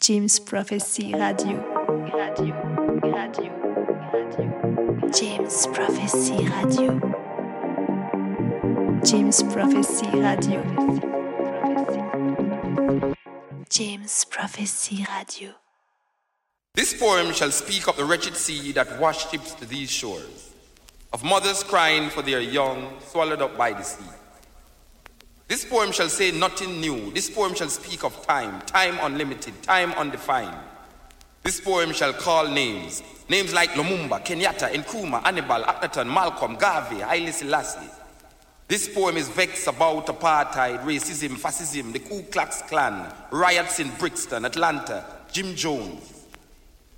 James Prophecy Radio. Radio. Radio. Radio. James Prophecy Radio. James Prophecy Radio. James Prophecy Radio. This poem shall speak of the wretched sea that washed ships to these shores, of mothers crying for their young swallowed up by the sea. This poem shall say nothing new. This poem shall speak of time, time unlimited, time undefined. This poem shall call names, names like Lumumba, Kenyatta, Nkrumah, Annibal, Akhenaton, Malcolm, Garvey, Haile Selassie. This poem is vexed about apartheid, racism, fascism, the Ku Klux Klan, riots in Brixton, Atlanta, Jim Jones.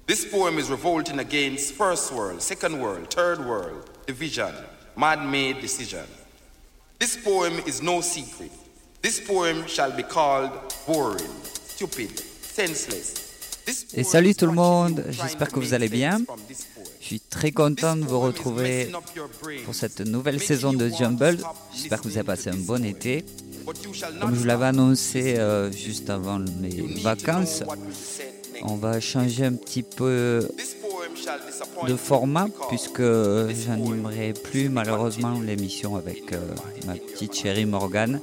This poem is revolting against first world, second world, third world, division, man-made decision. This poem is no secret. This poem shall be called boring, stupid, senseless. This Et salut tout le monde, j'espère que vous allez bien. Je suis très content de vous retrouver pour cette nouvelle saison de Jumble. J'espère que vous avez passé un bon été. Comme je vous l'avais annoncé euh, juste avant know vacances, on va changer un petit peu disappoint de format puisque j'animerai plus malheureusement l'émission avec euh, ma petite chérie Morgane.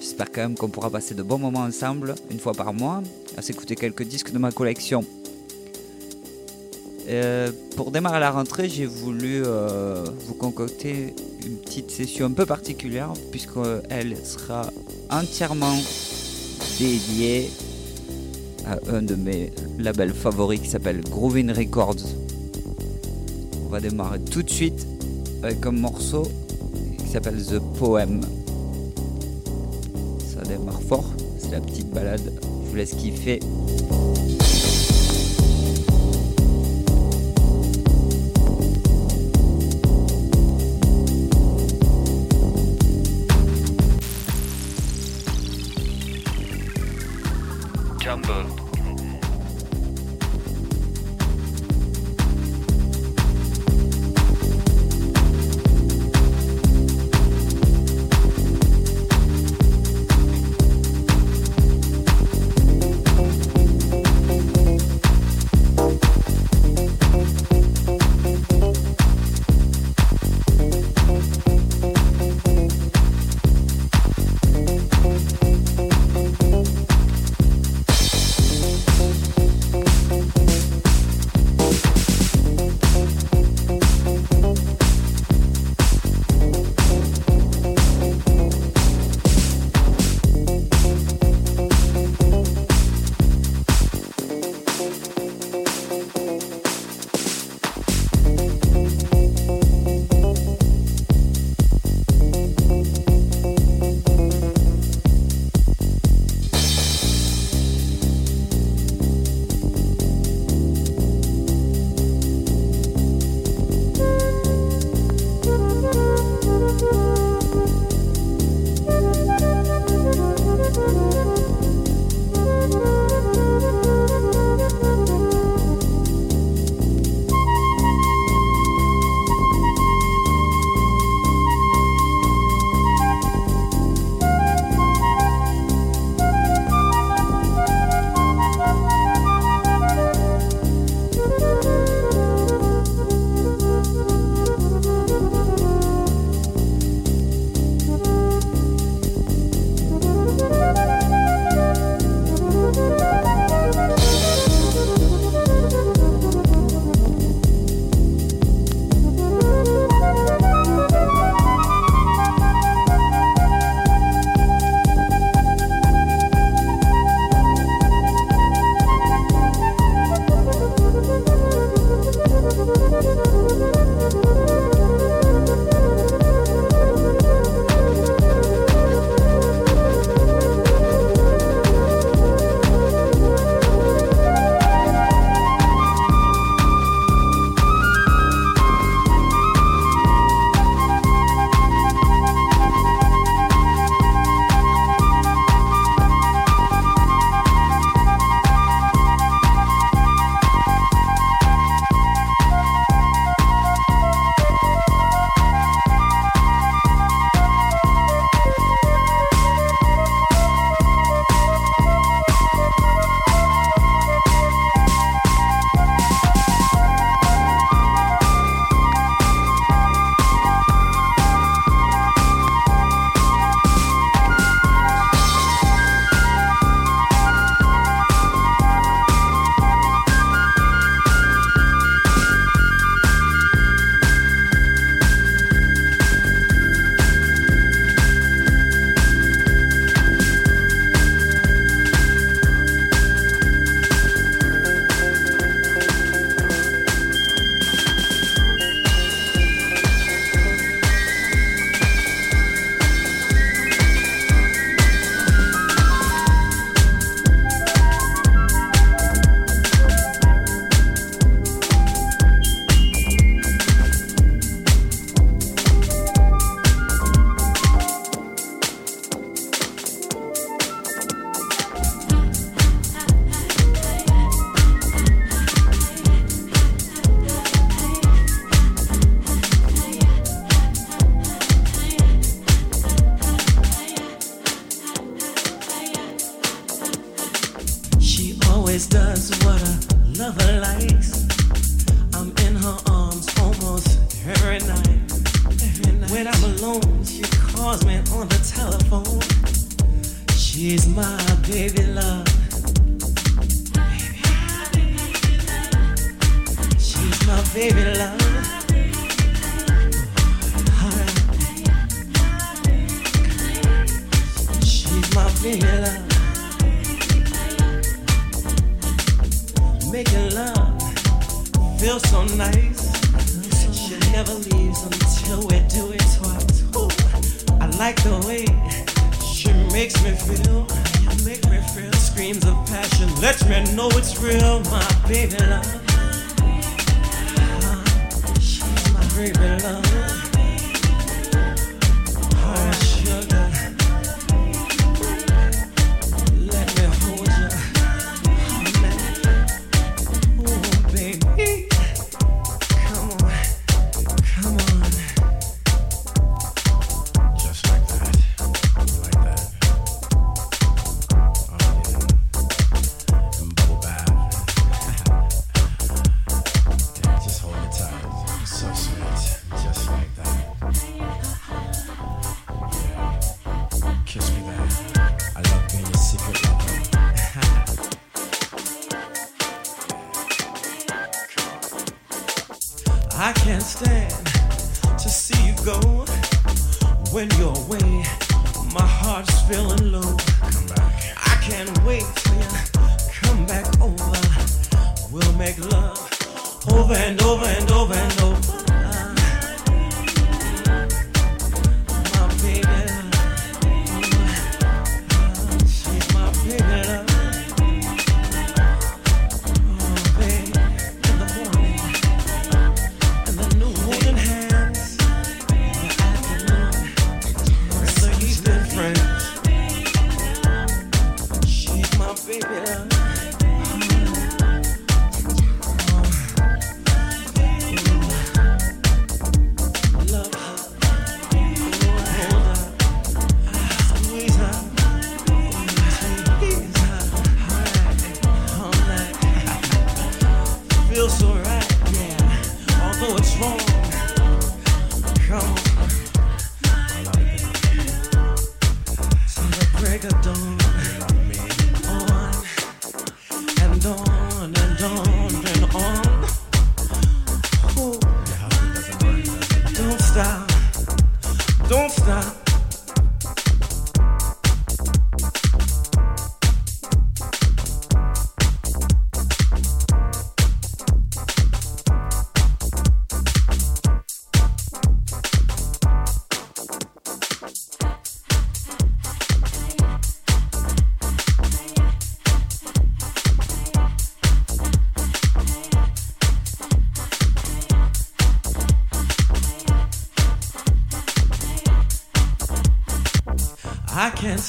J'espère quand même qu'on pourra passer de bons moments ensemble une fois par mois à s'écouter quelques disques de ma collection. Euh, pour démarrer la rentrée, j'ai voulu euh, vous concocter une petite session un peu particulière puisqu'elle sera entièrement dédiée un de mes labels favoris qui s'appelle Groovin Records. On va démarrer tout de suite avec un morceau qui s'appelle The Poem. Ça démarre fort, c'est la petite balade. Je vous laisse kiffer. Jumble.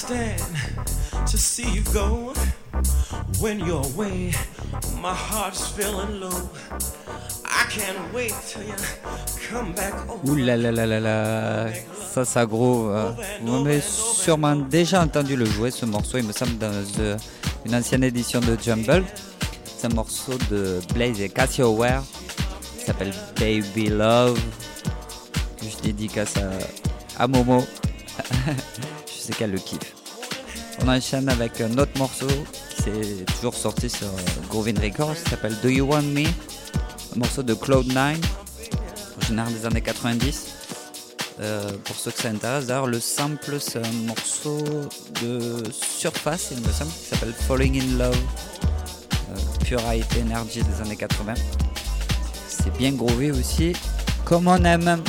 Stand to see you go when you're away. My heart's feeling low. I can't wait till you come back over. Ouh là là là là là, ça ça euh. Vous m'avez sûrement déjà entendu le jouer ce morceau, il me semble dans euh, une ancienne édition de Jumble. C'est un morceau de Blaze et Ware, qui s'appelle Baby Love, que je dédicace à, à Momo. je sais qu'elle le kiffe. On enchaîne avec un autre morceau qui s'est toujours sorti sur euh, Groovin Records, qui s'appelle Do You Want Me, un morceau de Cloud9 originaire des années 90. Euh, pour ceux que ça intéresse, d'ailleurs, le sample, c'est un morceau de surface, il me semble, qui s'appelle Falling in Love. Euh, pure high energy des années 80. C'est bien groovy aussi, comme on aime.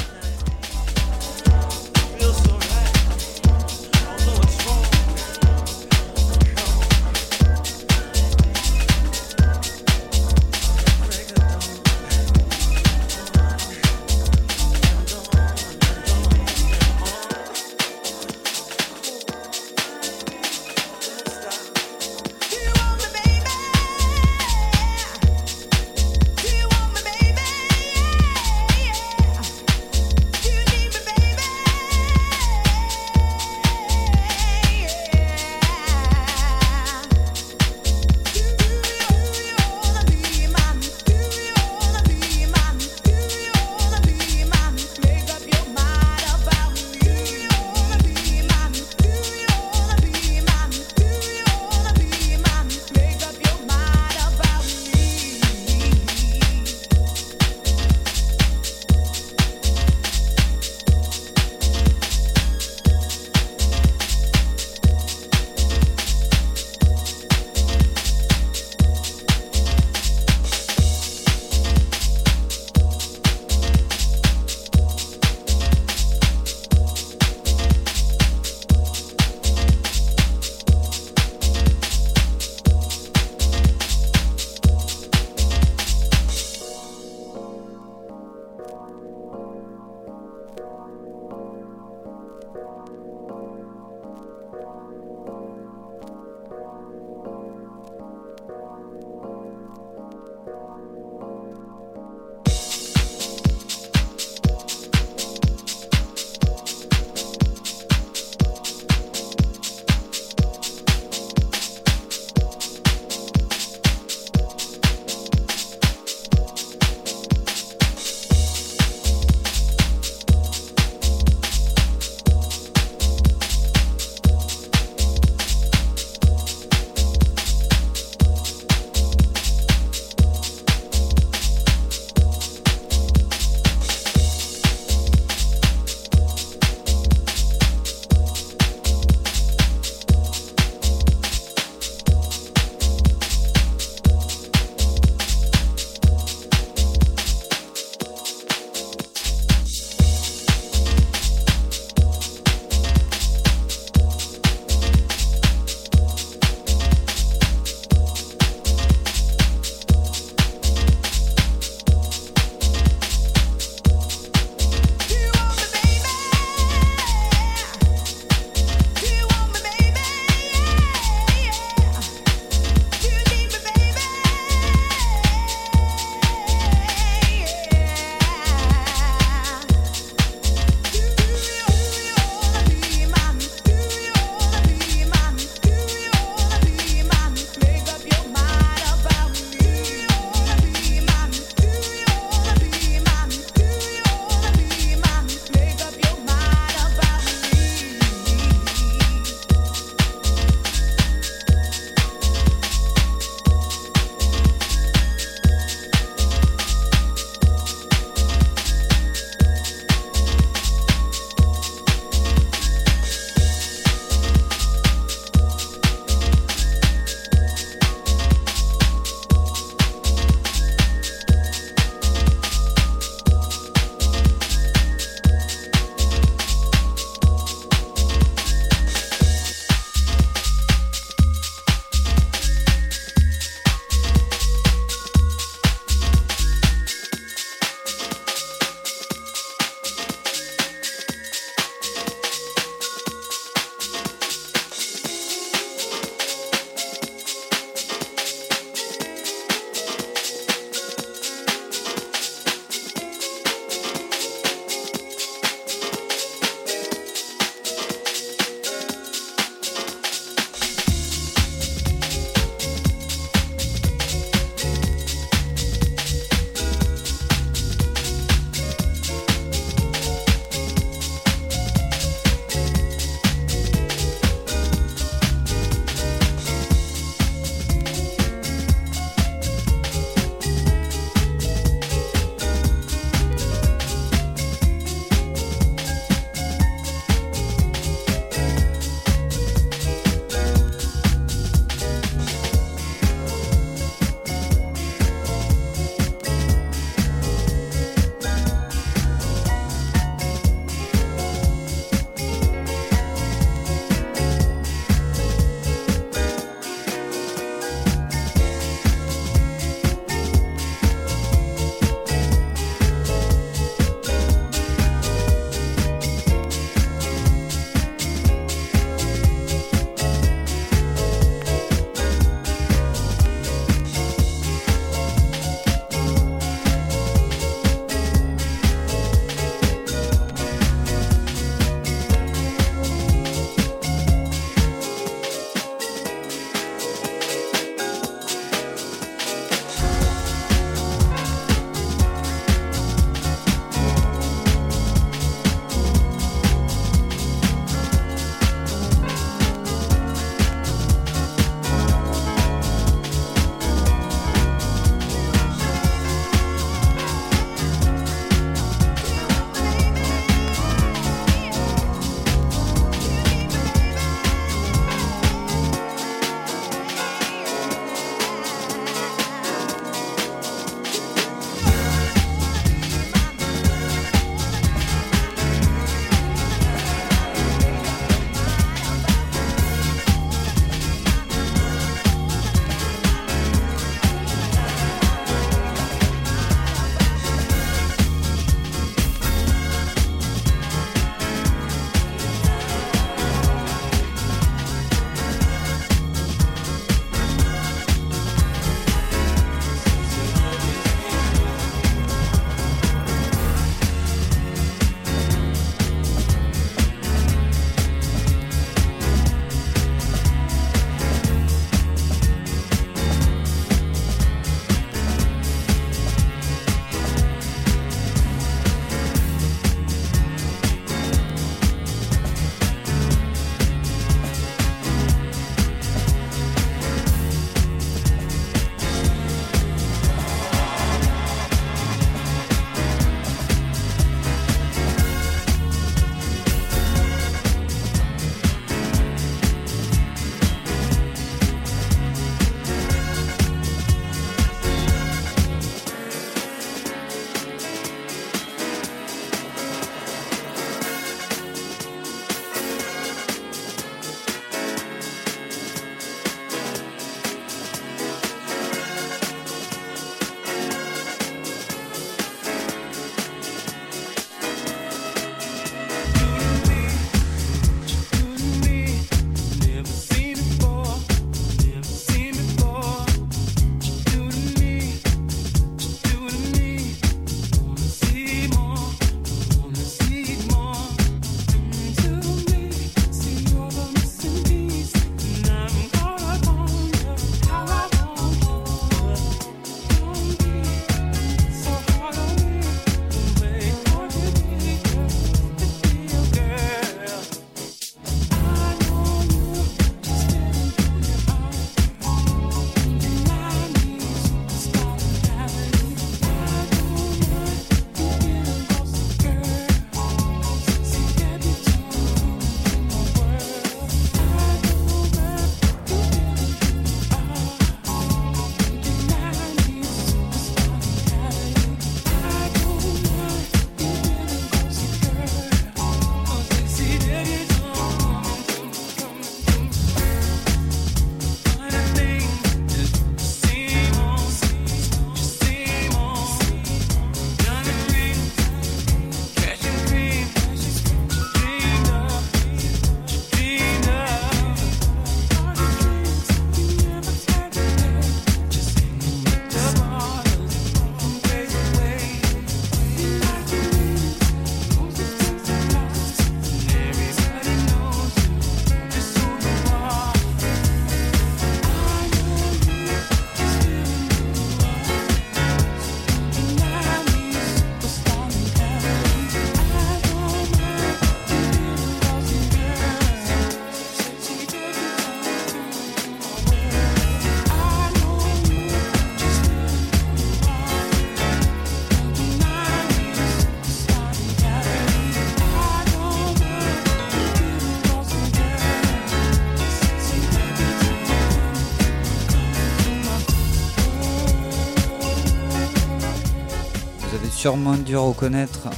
Sûrement dû reconnaître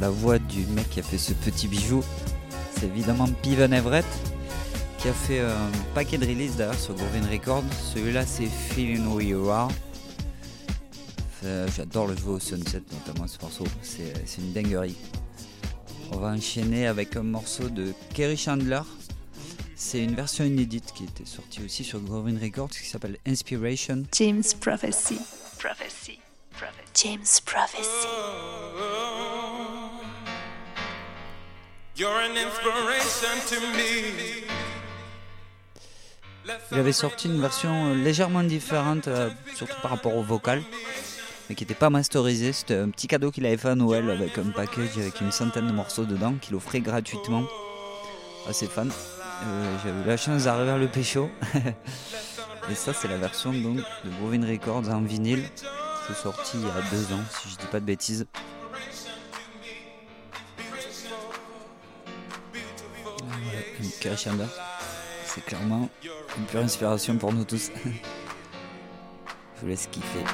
la voix du mec qui a fait ce petit bijou. C'est évidemment Piven Everett qui a fait un paquet de releases d'ailleurs sur Groovin Records. Celui-là c'est Feeling Who You Are. J'adore le jouer au Sunset notamment ce morceau, c'est une dinguerie. On va enchaîner avec un morceau de Kerry Chandler. C'est une version inédite qui était sortie aussi sur Groovin Records qui s'appelle Inspiration. James Prophecy. Prophecy. James Prophecy. You're an inspiration to me. Il avait sorti une version légèrement différente, euh, surtout par rapport au vocal, mais qui n'était pas masterisée. C'était un petit cadeau qu'il avait fait à Noël avec un package avec une centaine de morceaux dedans qu'il offrait gratuitement à ses fans. Euh, J'avais eu la chance d'arriver à le pécho. Et ça, c'est la version donc, de Bovin Records en vinyle. Sorti il y a deux ans, si je dis pas de bêtises. Crescenda. C'est clairement une pure inspiration pour nous tous. je vous laisse kiffer.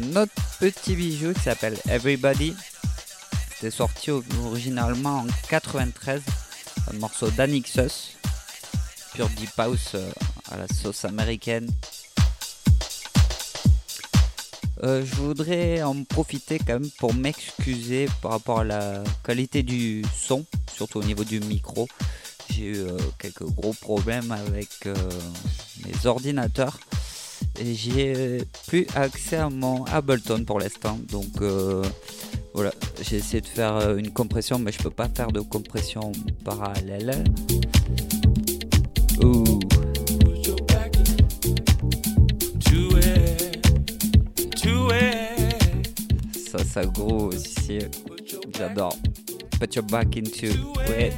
notre petit bijou qui s'appelle Everybody. C'était sorti originalement en 93, un morceau d'Anixus, pure deep house euh, à la sauce américaine. Euh, je voudrais en profiter quand même pour m'excuser par rapport à la qualité du son, surtout au niveau du micro. J'ai eu euh, quelques gros problèmes avec mes ordinateurs j'ai euh, plus accès à mon Ableton pour l'instant. Donc euh, voilà, j'ai essayé de faire euh, une compression, mais je peux pas faire de compression parallèle. Ouh. Ça, ça gros ici. J'adore. Put your back into it.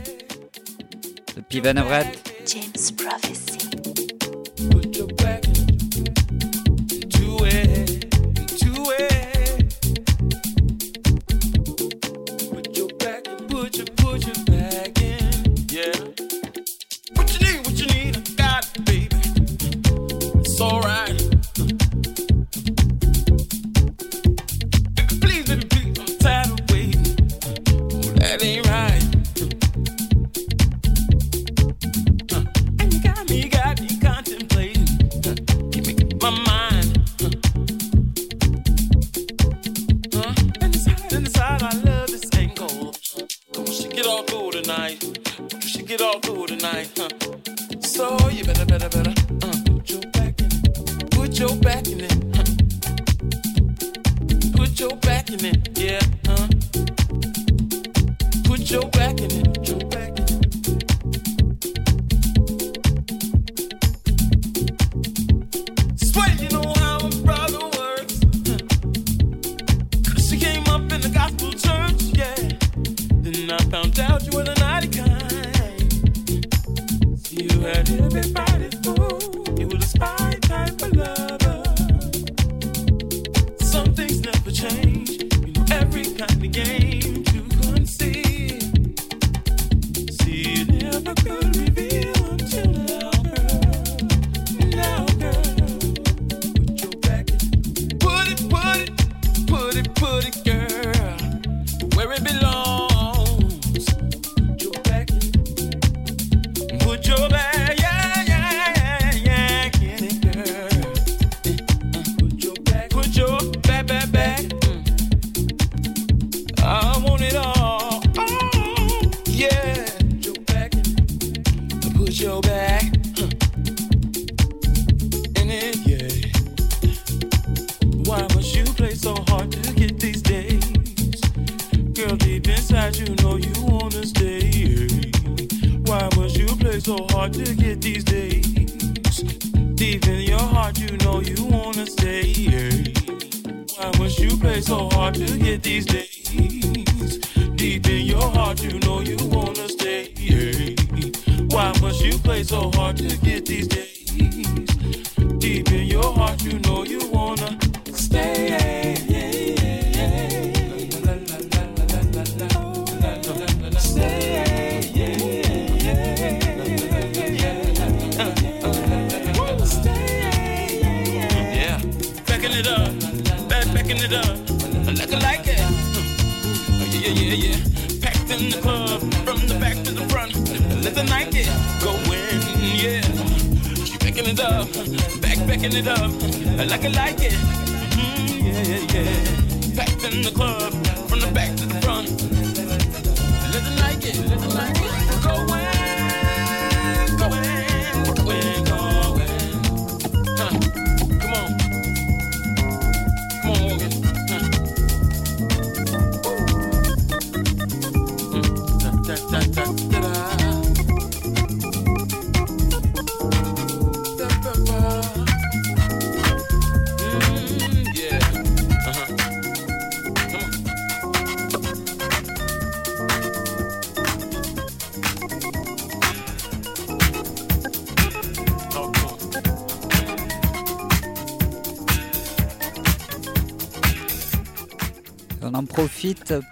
Le Piven James Prophecy. like I like it. Yeah, yeah, yeah. Packed in the club, from the back to the front. Let the night get going, yeah. She it up, back it up, like I like it. Mm, yeah, yeah, yeah. Packed in the club, from the back to the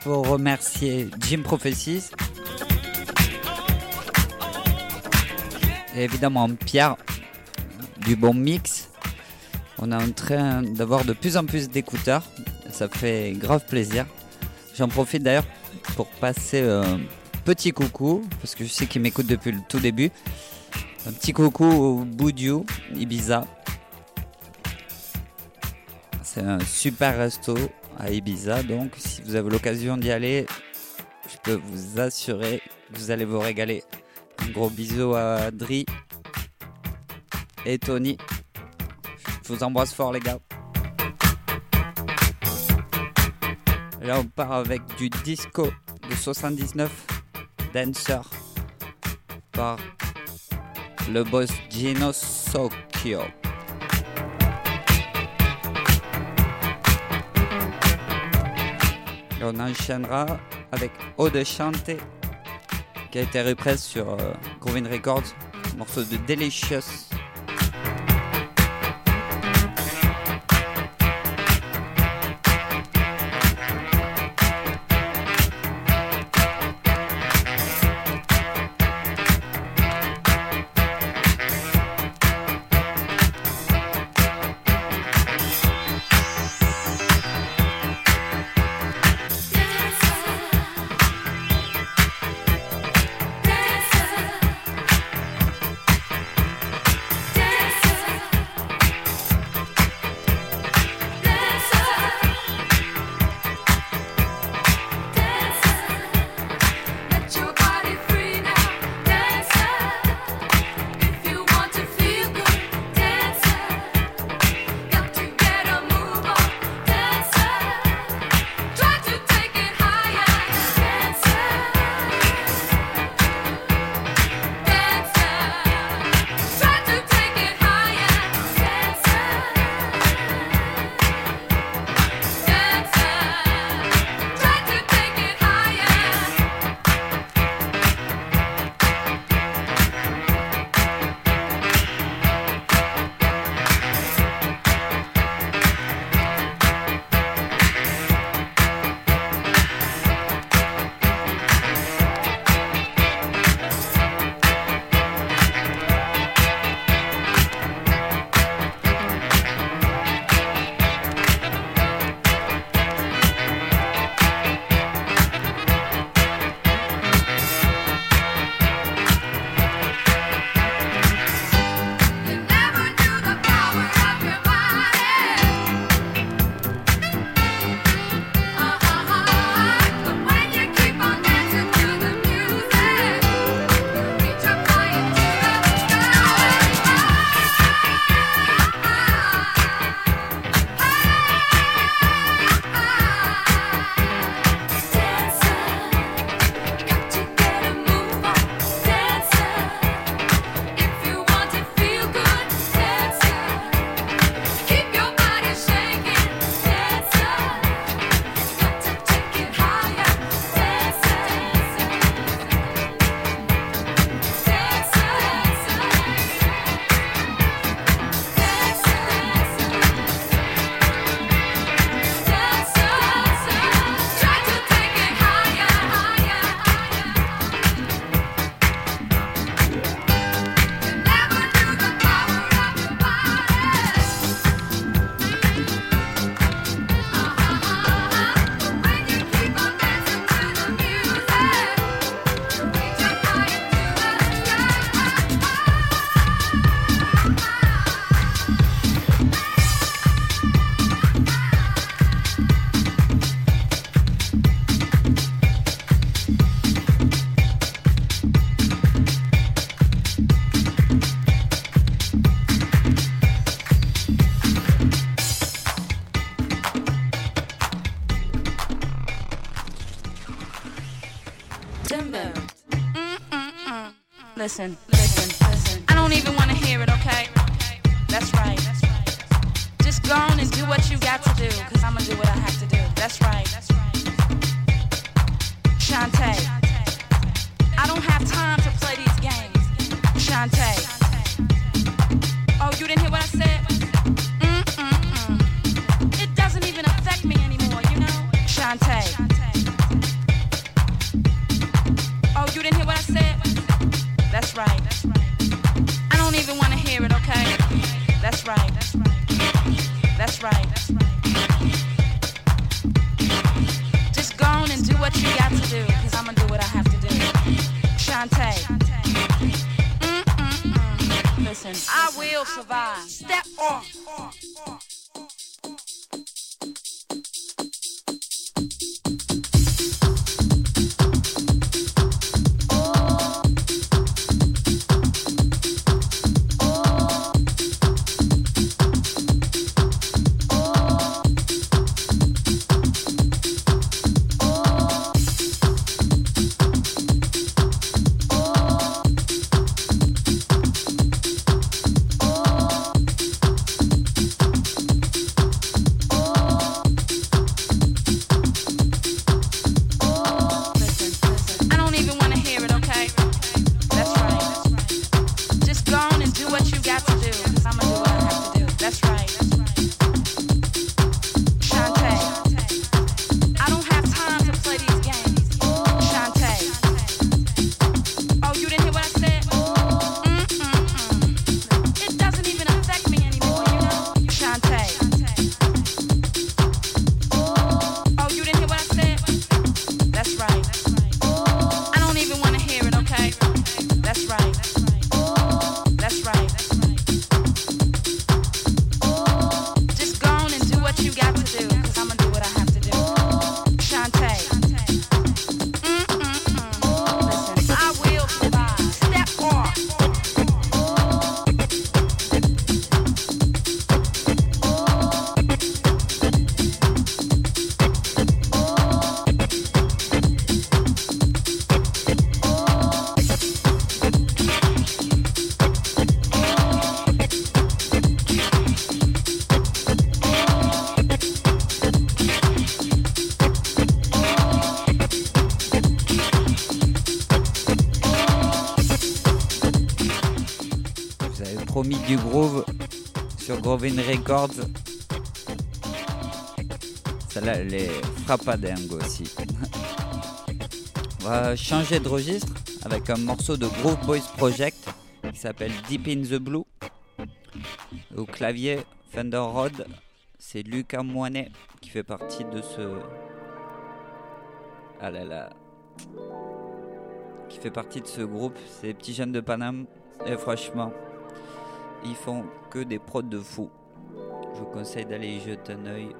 pour remercier Jim Prophecies. Et évidemment Pierre du bon mix. On est en train d'avoir de plus en plus d'écouteurs. Ça fait grave plaisir. J'en profite d'ailleurs pour passer un petit coucou, parce que je sais qu'il m'écoute depuis le tout début. Un petit coucou au Boudiou, Ibiza. C'est un super resto à Ibiza, donc si vous avez l'occasion d'y aller, je peux vous assurer que vous allez vous régaler. Un gros bisou à Dri et Tony. Je vous embrasse fort les gars. Là on part avec du disco de 79 Dancer par le boss Gino Socchio. Et on enchaînera avec Eau de Chante qui a été reprise sur euh, Records, morceau de Delicious. I don't even want to hear it, okay? That's right. Just go on and do what you got to do, cause I'm gonna do what I have to do. That's right. Shantae. I don't have time to play these games. Shantae. Oh, you didn't hear what I said? Right. Even want to hear it, okay? That's right. right. Just go on and do what you got to do, cause I'm gonna do what I have to do. Shantae. Listen, I will survive. Step off. Records. Celle-là, elle est frappadingue aussi. On va changer de registre avec un morceau de Groove Boys Project qui s'appelle Deep in the Blue. Au clavier Fender Rod, c'est Lucas Moinet qui fait partie de ce. Ah là là. Qui fait partie de ce groupe. C'est les petits jeunes de Paname. Et franchement, ils font que des prods de fou. Je vous conseille d'aller jeter un oeil.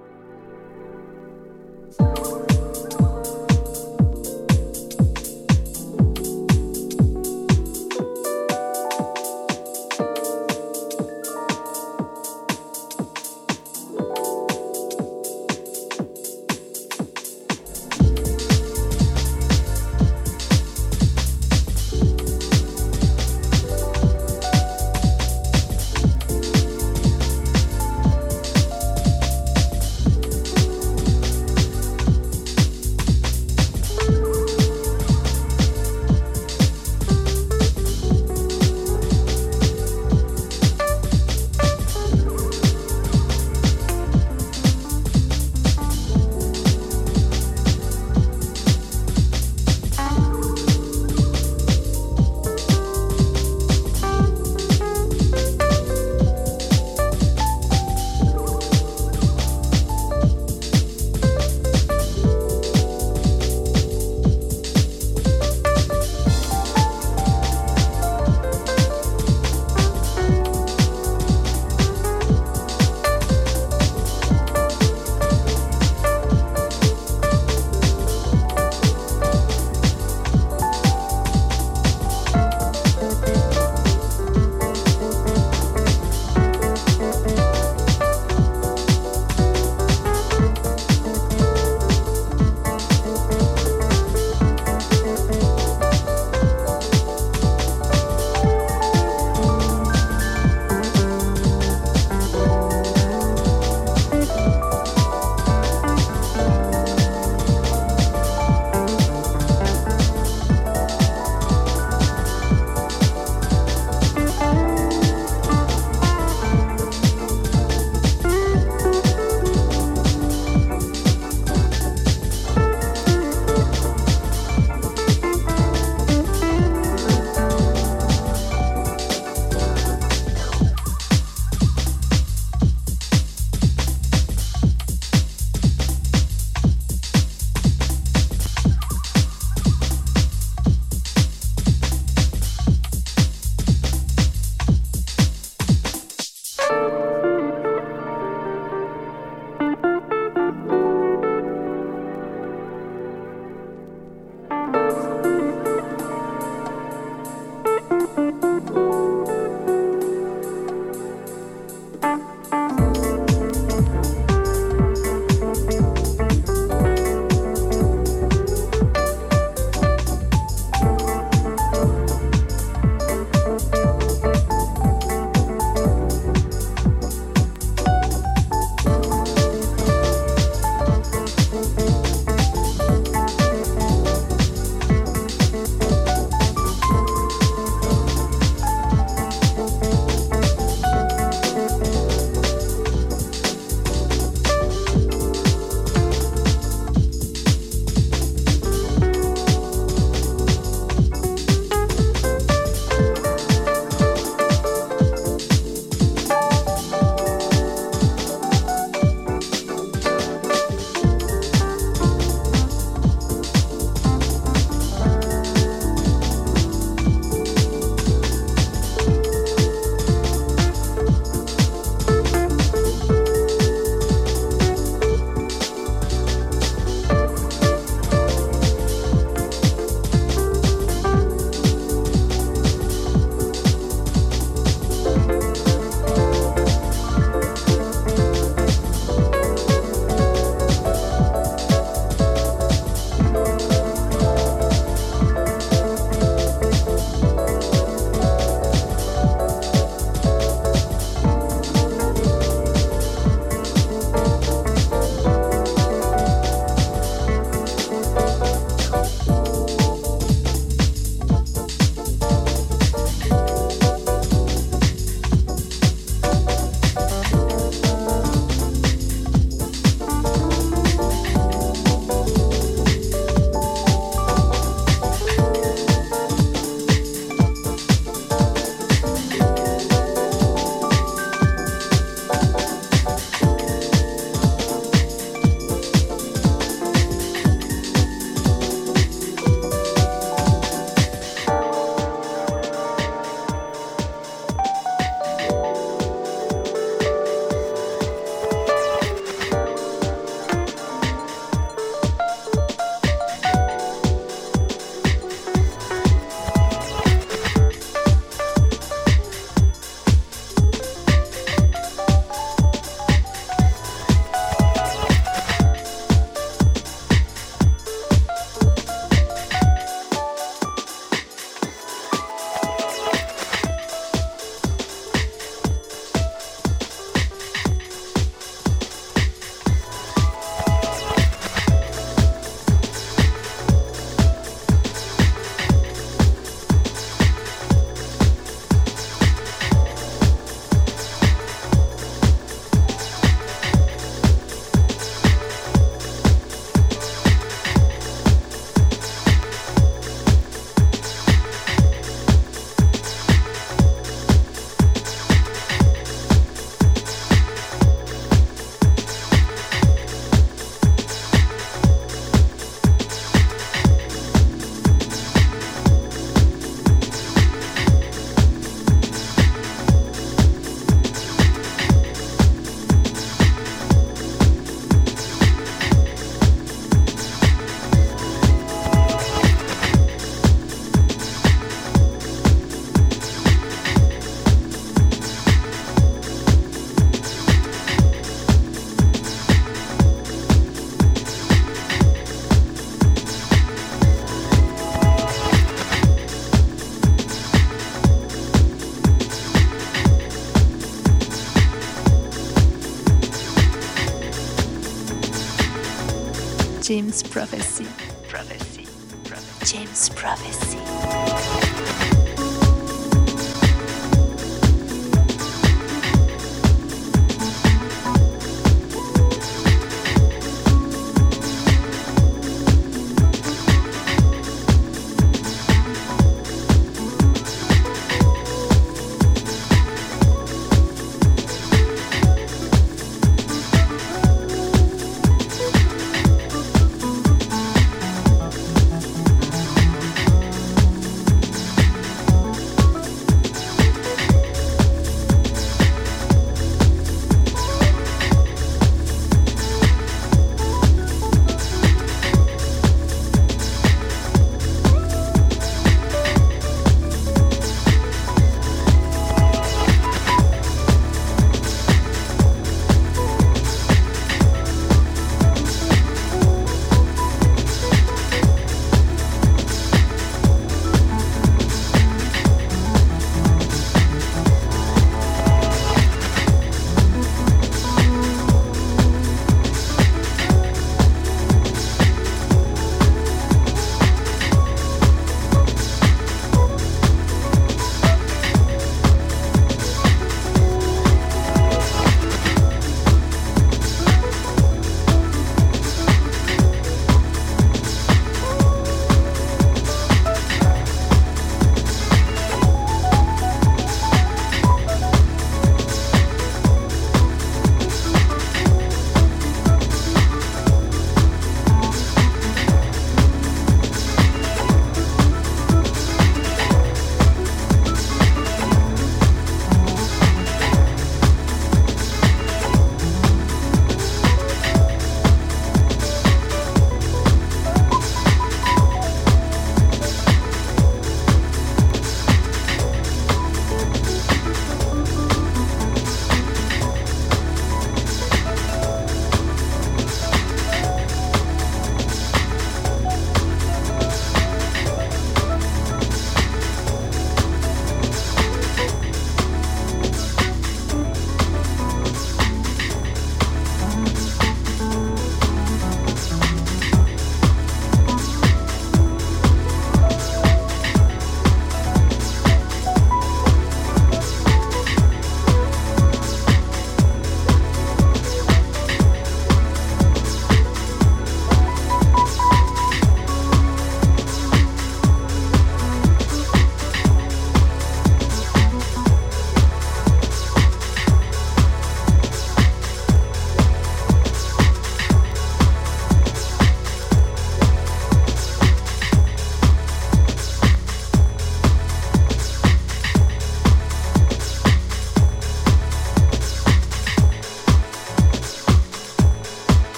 Prophecy.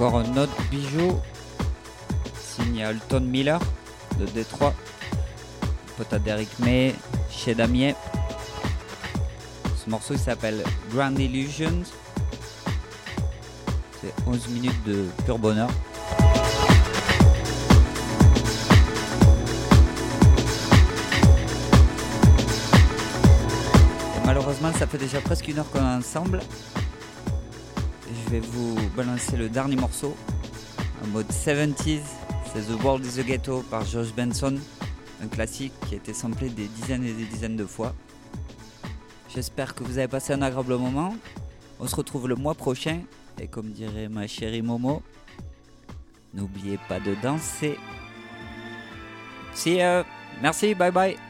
Encore un autre bijou signé Alton Miller de Détroit. pote à Derek May, chez Damier. Ce morceau il s'appelle Grand Illusions. C'est 11 minutes de pur bonheur. Malheureusement, ça fait déjà presque une heure qu'on est ensemble. Je vais vous balancer le dernier morceau en mode 70s. C'est The World is a Ghetto par George Benson, un classique qui a été samplé des dizaines et des dizaines de fois. J'espère que vous avez passé un agréable moment. On se retrouve le mois prochain. Et comme dirait ma chérie Momo, n'oubliez pas de danser. See ya. Merci, bye bye.